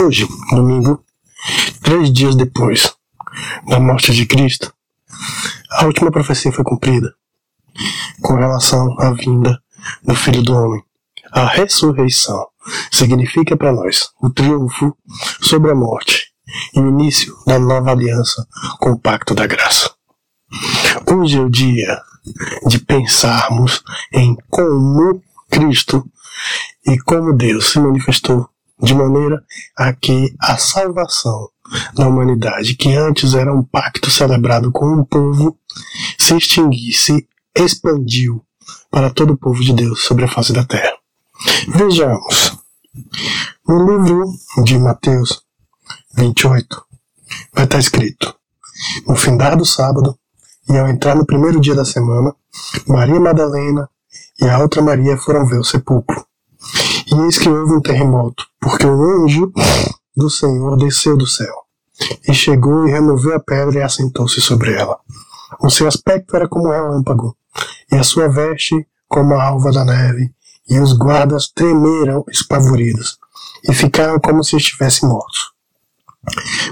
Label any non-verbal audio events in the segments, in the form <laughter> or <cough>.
Hoje, domingo, três dias depois da morte de Cristo, a última profecia foi cumprida com relação à vinda do Filho do Homem. A ressurreição significa para nós o triunfo sobre a morte e o início da nova aliança com o pacto da graça. Hoje é o dia de pensarmos em como Cristo e como Deus se manifestou de maneira a que a salvação da humanidade, que antes era um pacto celebrado com um povo, se extinguisse, expandiu para todo o povo de Deus sobre a face da terra. Vejamos. No livro de Mateus 28, vai estar escrito: No findar do sábado, e ao entrar no primeiro dia da semana, Maria Madalena e a outra Maria foram ver o sepulcro. E eis que houve um terremoto, porque o anjo do Senhor desceu do céu, e chegou e removeu a pedra e assentou-se sobre ela. O seu aspecto era como relâmpago, e a sua veste como a alva da neve, e os guardas tremeram espavoridos, e ficaram como se estivessem mortos.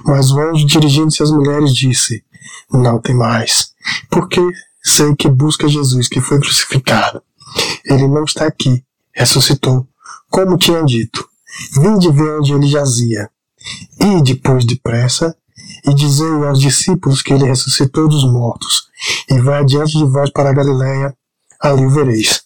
Mas o anjo, dirigindo-se às mulheres, disse: Não tem mais, porque sei que busca Jesus que foi crucificado. Ele não está aqui, ressuscitou, como tinha dito. Vinde ver onde ele jazia. E depois depressa, e dizei aos discípulos que ele ressuscitou dos mortos, e vai adiante de vós para a Galiléia, ali o vereis.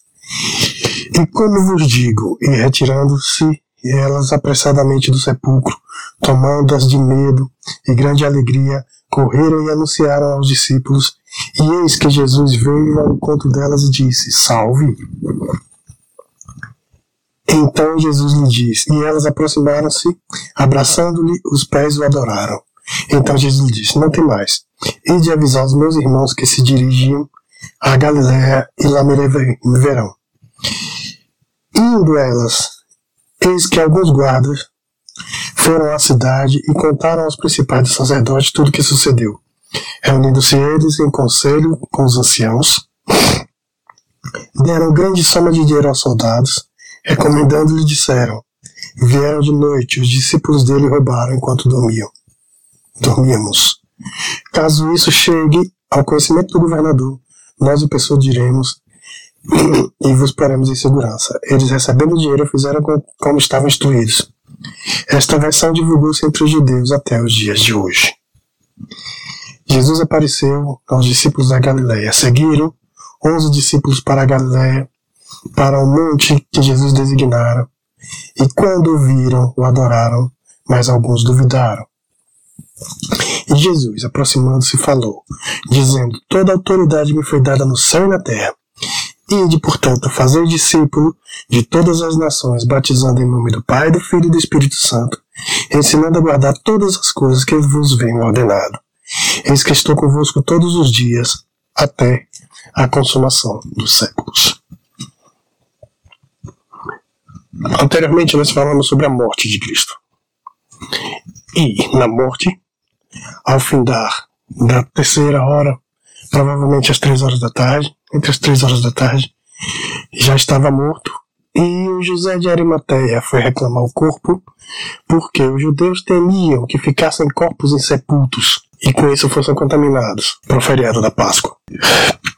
E como vos digo, e retirando-se elas apressadamente do sepulcro, tomando-as de medo e grande alegria, correram e anunciaram aos discípulos, e eis que Jesus veio ao encontro delas e disse: Salve! Então Jesus lhe disse, e elas aproximaram-se, abraçando-lhe os pés o adoraram. Então Jesus lhe disse: Não tem mais. E de avisar os meus irmãos que se dirigiam a Galiléia e lá me verão. Indo elas, eis que alguns guardas foram à cidade e contaram aos principais sacerdotes tudo o que sucedeu. Reunindo-se eles em conselho com os anciãos, deram grande soma de dinheiro aos soldados, recomendando-lhe disseram: Vieram de noite, os discípulos dele roubaram enquanto dormiam. Dormíamos. Caso isso chegue ao conhecimento do governador, nós o persuadiremos e vos paremos em segurança. Eles, recebendo o dinheiro, fizeram como estavam instruídos. Esta versão divulgou-se entre os judeus até os dias de hoje. Jesus apareceu aos discípulos da Galiléia. Seguiram onze discípulos para a Galiléia, para o monte que Jesus designara. E quando o viram, o adoraram, mas alguns duvidaram. E Jesus, aproximando-se, falou, dizendo: Toda autoridade me foi dada no céu e na terra. Ide, portanto, fazer discípulo de todas as nações, batizando em nome do Pai, do Filho e do Espírito Santo, ensinando a guardar todas as coisas que vos venho ordenado. Eis que estou convosco todos os dias, até a consumação dos séculos. Anteriormente, nós falamos sobre a morte de Cristo. E na morte, ao findar da terceira hora, provavelmente às três horas da tarde, entre as três horas da tarde, já estava morto. E o José de Arimateia foi reclamar o corpo, porque os judeus temiam que ficassem corpos insepultos e com isso fossem contaminados para o feriado da Páscoa.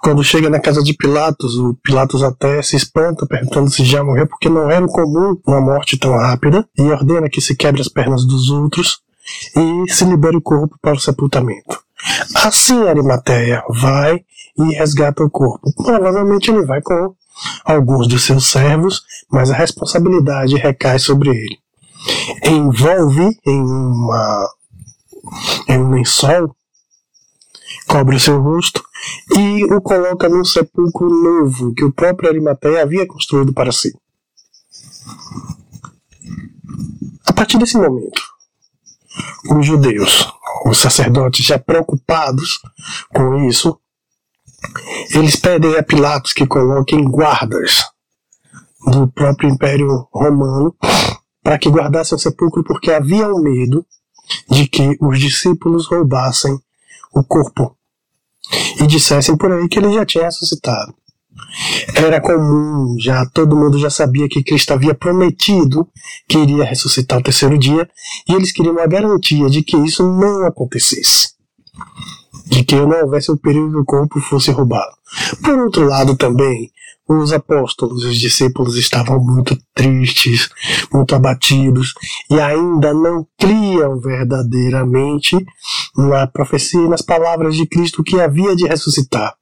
Quando chega na casa de Pilatos, o Pilatos até se espanta, perguntando se já morreu, porque não era comum uma morte tão rápida, e ordena que se quebre as pernas dos outros e se libere o corpo para o sepultamento. Assim Arimateia vai e resgata o corpo. Provavelmente ele vai com alguns de seus servos, mas a responsabilidade recai sobre ele. Envolve em uma em um lençol, cobre seu rosto e o coloca num sepulcro novo que o próprio Arimateia havia construído para si. A partir desse momento, os judeus, os sacerdotes já preocupados com isso, eles pedem a Pilatos que coloquem guardas do próprio Império Romano para que guardassem o sepulcro, porque havia o medo de que os discípulos roubassem o corpo e dissessem por aí que ele já tinha ressuscitado. Era comum, já todo mundo já sabia que Cristo havia prometido que iria ressuscitar o terceiro dia, e eles queriam a garantia de que isso não acontecesse. De que não houvesse o perigo que o corpo fosse roubado. Por outro lado, também, os apóstolos, os discípulos estavam muito tristes, muito abatidos e ainda não criam verdadeiramente na profecia e nas palavras de Cristo que havia de ressuscitar.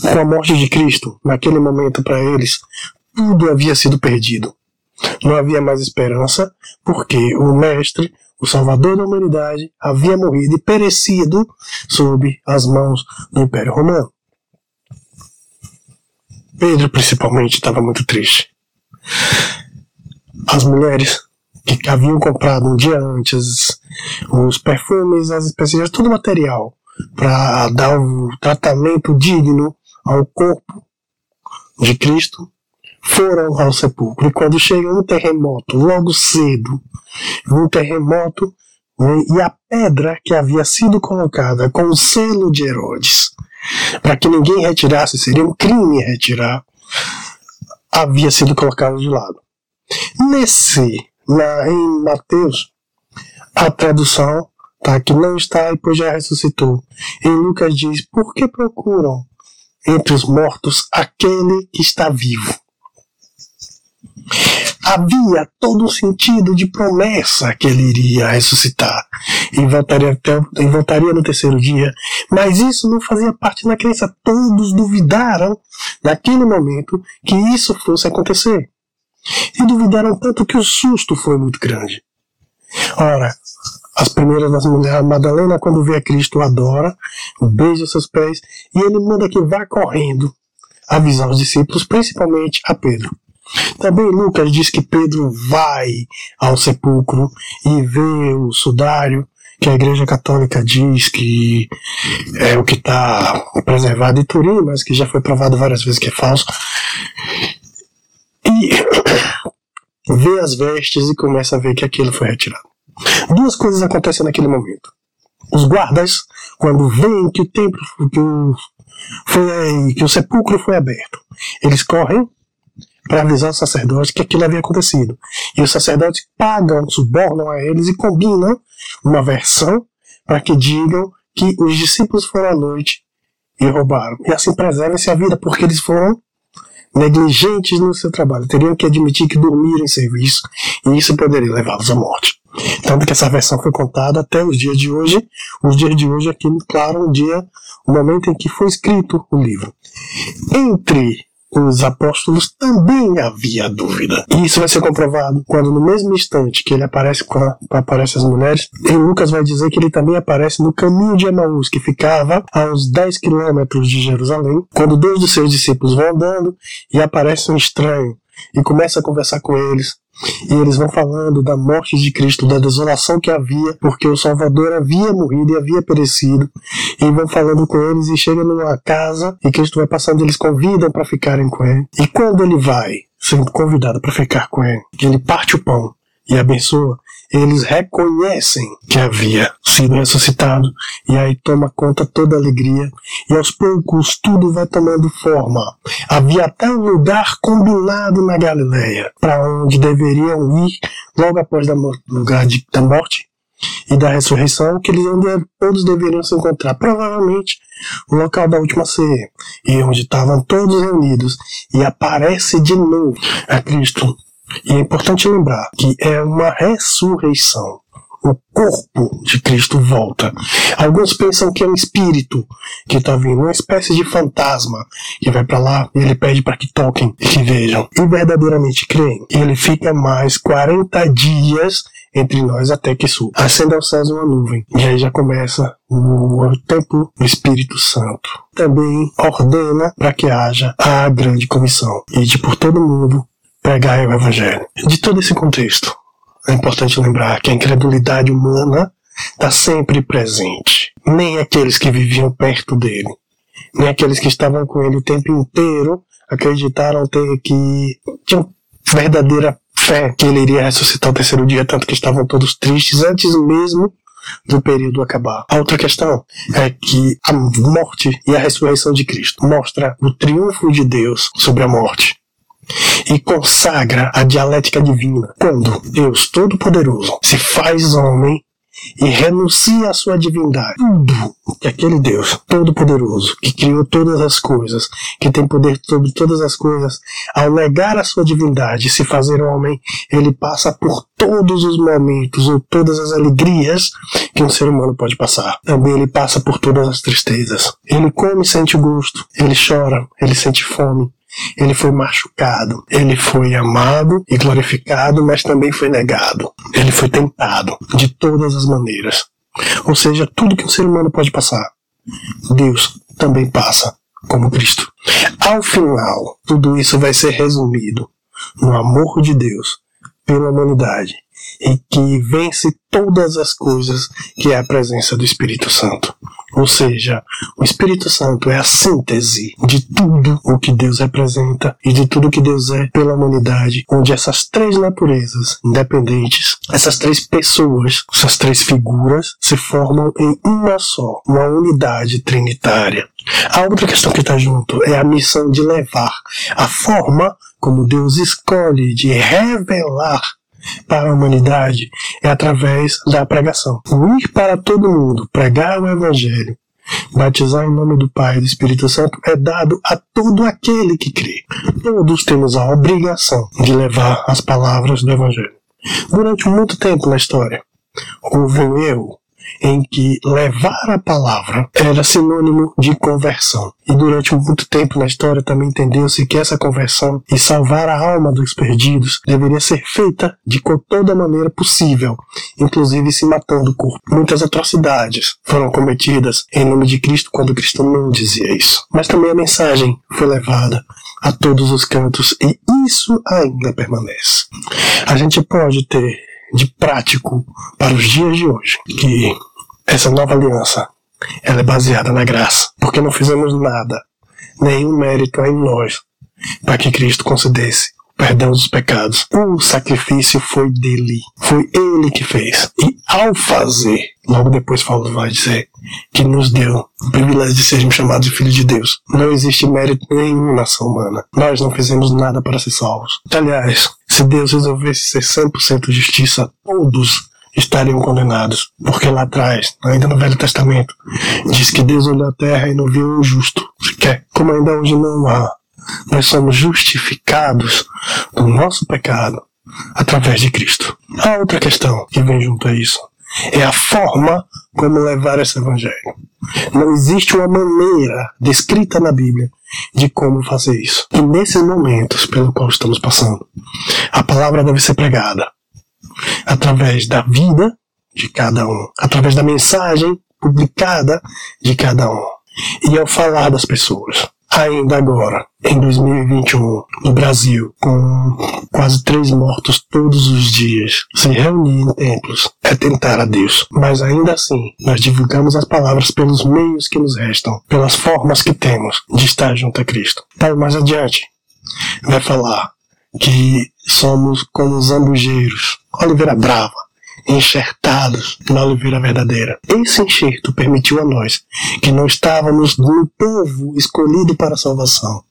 Com a morte de Cristo, naquele momento para eles, tudo havia sido perdido. Não havia mais esperança, porque o Mestre, o Salvador da humanidade, havia morrido e perecido sob as mãos do Império Romano. Pedro, principalmente, estava muito triste. As mulheres que haviam comprado um dia antes os perfumes, as especiarias, todo o material para dar um tratamento digno ao corpo de Cristo, foram ao sepulcro. E quando chega um terremoto, logo cedo, um terremoto, e a pedra que havia sido colocada com o selo de Herodes, para que ninguém retirasse, seria um crime retirar, havia sido colocada de lado. Nesse, na, em Mateus, a tradução tá, que não está e pois já ressuscitou. Em Lucas diz: Por que procuram entre os mortos aquele que está vivo? Havia todo um sentido de promessa que ele iria ressuscitar e voltaria, e voltaria no terceiro dia. Mas isso não fazia parte da crença. Todos duvidaram naquele momento que isso fosse acontecer. E duvidaram tanto que o susto foi muito grande. Ora, as primeiras das mulheres, a Madalena, quando vê a Cristo, adora, beija seus pés e ele manda que vá correndo avisar os discípulos, principalmente a Pedro. Também Lucas diz que Pedro vai ao sepulcro e vê o sudário, que a Igreja Católica diz que é o que está preservado em Turim, mas que já foi provado várias vezes que é falso. E <coughs> vê as vestes e começa a ver que aquilo foi retirado. Duas coisas acontecem naquele momento. Os guardas, quando veem que o templo, que o, foi, que o sepulcro foi aberto, eles correm para avisar o sacerdote que aquilo havia acontecido. E os sacerdotes pagam, subornam a eles e combinam uma versão para que digam que os discípulos foram à noite e roubaram. E assim preservem-se a vida, porque eles foram negligentes no seu trabalho. Teriam que admitir que dormiram em serviço e isso poderia levá-los à morte. Tanto que essa versão foi contada até os dias de hoje. Os dias de hoje aqui, claro, o dia, o momento em que foi escrito o livro. Entre os apóstolos também havia dúvida. E isso vai ser comprovado quando, no mesmo instante que ele aparece com a, aparece as mulheres, em Lucas vai dizer que ele também aparece no caminho de Emaús, que ficava a uns 10 quilômetros de Jerusalém, quando dois dos seus discípulos vão andando e aparece um estranho e começa a conversar com eles. E eles vão falando da morte de Cristo, da desolação que havia, porque o Salvador havia morrido e havia perecido. E vão falando com eles e chegam numa casa e Cristo vai passando, eles convidam para ficarem com ele. E quando ele vai, sendo convidado para ficar com ele, ele parte o pão e abençoa, eles reconhecem que havia sido ressuscitado e aí toma conta toda a alegria e aos poucos tudo vai tomando forma. Havia até um lugar combinado na Galileia para onde deveriam ir logo após o lugar de, da morte e da ressurreição que eles onde todos deveriam se encontrar. Provavelmente o local da última ceia e onde estavam todos reunidos e aparece de novo a Cristo e é importante lembrar que é uma ressurreição. O corpo de Cristo volta. Alguns pensam que é um espírito que está vindo, uma espécie de fantasma que vai para lá e ele pede para que toquem e que vejam. E verdadeiramente creem. Ele fica mais 40 dias entre nós até que suba. Acenda aos céus uma nuvem. E aí já começa o tempo do Espírito Santo. Também ordena para que haja a grande comissão. E de por todo mundo pregar o Evangelho. De todo esse contexto, é importante lembrar que a incredulidade humana está sempre presente. Nem aqueles que viviam perto dele, nem aqueles que estavam com ele o tempo inteiro acreditaram ter que tinham verdadeira fé que ele iria ressuscitar o terceiro dia, tanto que estavam todos tristes antes mesmo do período acabar. A outra questão é que a morte e a ressurreição de Cristo mostra o triunfo de Deus sobre a morte e consagra a dialética divina. Quando Deus Todo-Poderoso se faz homem e renuncia à sua divindade. Tudo que aquele Deus Todo-Poderoso, que criou todas as coisas, que tem poder sobre todas as coisas, ao negar a sua divindade e se fazer homem, ele passa por todos os momentos ou todas as alegrias que um ser humano pode passar. Também ele passa por todas as tristezas. Ele come e sente gosto, ele chora, ele sente fome, ele foi machucado, ele foi amado e glorificado, mas também foi negado. Ele foi tentado de todas as maneiras. Ou seja, tudo que um ser humano pode passar, Deus também passa como Cristo. Ao final, tudo isso vai ser resumido no amor de Deus pela humanidade e que vence todas as coisas que é a presença do Espírito Santo. Ou seja, o Espírito Santo é a síntese de tudo o que Deus representa e de tudo o que Deus é pela humanidade, onde essas três naturezas independentes, essas três pessoas, essas três figuras se formam em uma só, uma unidade trinitária. A outra questão que está junto é a missão de levar a forma como Deus escolhe de revelar para a humanidade é através da pregação. Ir para todo mundo, pregar o Evangelho, batizar em nome do Pai e do Espírito Santo é dado a todo aquele que crê. Todos temos a obrigação de levar as palavras do Evangelho. Durante muito tempo na história, houve um erro em que levar a palavra era sinônimo de conversão. E durante muito tempo na história também entendeu-se que essa conversão e salvar a alma dos perdidos deveria ser feita de toda maneira possível, inclusive se matando o corpo. Muitas atrocidades foram cometidas em nome de Cristo quando Cristo não dizia isso. Mas também a mensagem foi levada a todos os cantos e isso ainda permanece. A gente pode ter de prático para os dias de hoje, que essa nova aliança ela é baseada na graça, porque não fizemos nada, nenhum mérito em nós, para que Cristo concedesse perdão dos pecados. O sacrifício foi dele, foi ele que fez. E ao fazer, logo depois Paulo vai dizer que nos deu o privilégio de sermos chamados de filhos de Deus. Não existe mérito nenhum na ação humana. Nós não fizemos nada para ser salvos. Aliás, se Deus resolvesse ser 100% justiça, todos estariam condenados. Porque lá atrás, ainda no Velho Testamento, diz que Deus olhou a terra e não viu um justo sequer. Como ainda hoje não há, nós somos justificados do nosso pecado através de Cristo. A outra questão que vem junto a isso é a forma como levar esse evangelho. Não existe uma maneira descrita na Bíblia de como fazer isso. E nesses momentos pelo qual estamos passando, a palavra deve ser pregada através da vida de cada um, através da mensagem publicada de cada um. E ao falar das pessoas, ainda agora, em 2021, no Brasil, com quase três mortos todos os dias, se reunir em templos é tentar a Deus. Mas ainda assim, nós divulgamos as palavras pelos meios que nos restam, pelas formas que temos de estar junto a Cristo. Para mais adiante, vai falar que somos como zambujeiros, oliveira brava, enxertados na oliveira verdadeira. Esse enxerto permitiu a nós, que não estávamos no povo escolhido para a salvação,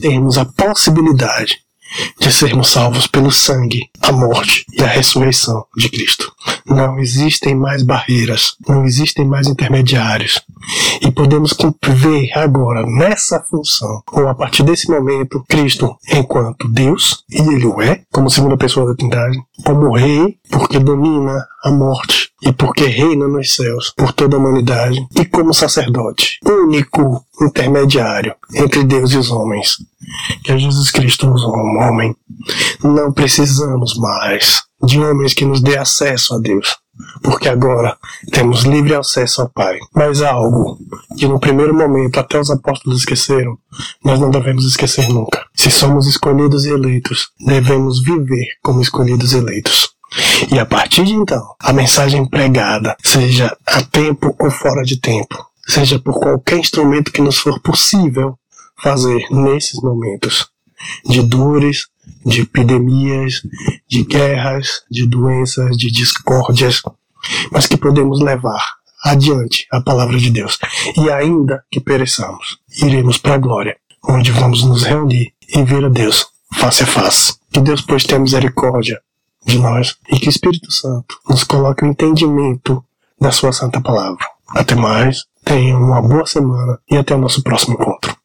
termos a possibilidade de sermos salvos pelo sangue, a morte e a ressurreição de Cristo. Não existem mais barreiras, não existem mais intermediários. E podemos ver agora nessa função, ou a partir desse momento, Cristo enquanto Deus, e Ele o é, como segunda pessoa da Trindade, como Rei, porque domina a morte e porque reina nos céus por toda a humanidade, e como sacerdote, único intermediário entre Deus e os homens, que é Jesus Cristo, um homem. Não precisamos mais de homens que nos dê acesso a Deus, porque agora temos livre acesso ao Pai. Mas algo que no primeiro momento até os apóstolos esqueceram, nós não devemos esquecer nunca. Se somos escolhidos e eleitos, devemos viver como escolhidos e eleitos. E a partir de então, a mensagem pregada, seja a tempo ou fora de tempo, seja por qualquer instrumento que nos for possível fazer nesses momentos de dores, de epidemias, de guerras, de doenças, de discórdias, mas que podemos levar adiante a palavra de Deus. E ainda que pereçamos, iremos para a glória, onde vamos nos reunir e ver a Deus face a face. Que Deus, pois, tenha misericórdia de nós e que o Espírito Santo nos coloque o entendimento da Sua Santa Palavra. Até mais, tenham uma boa semana e até o nosso próximo encontro.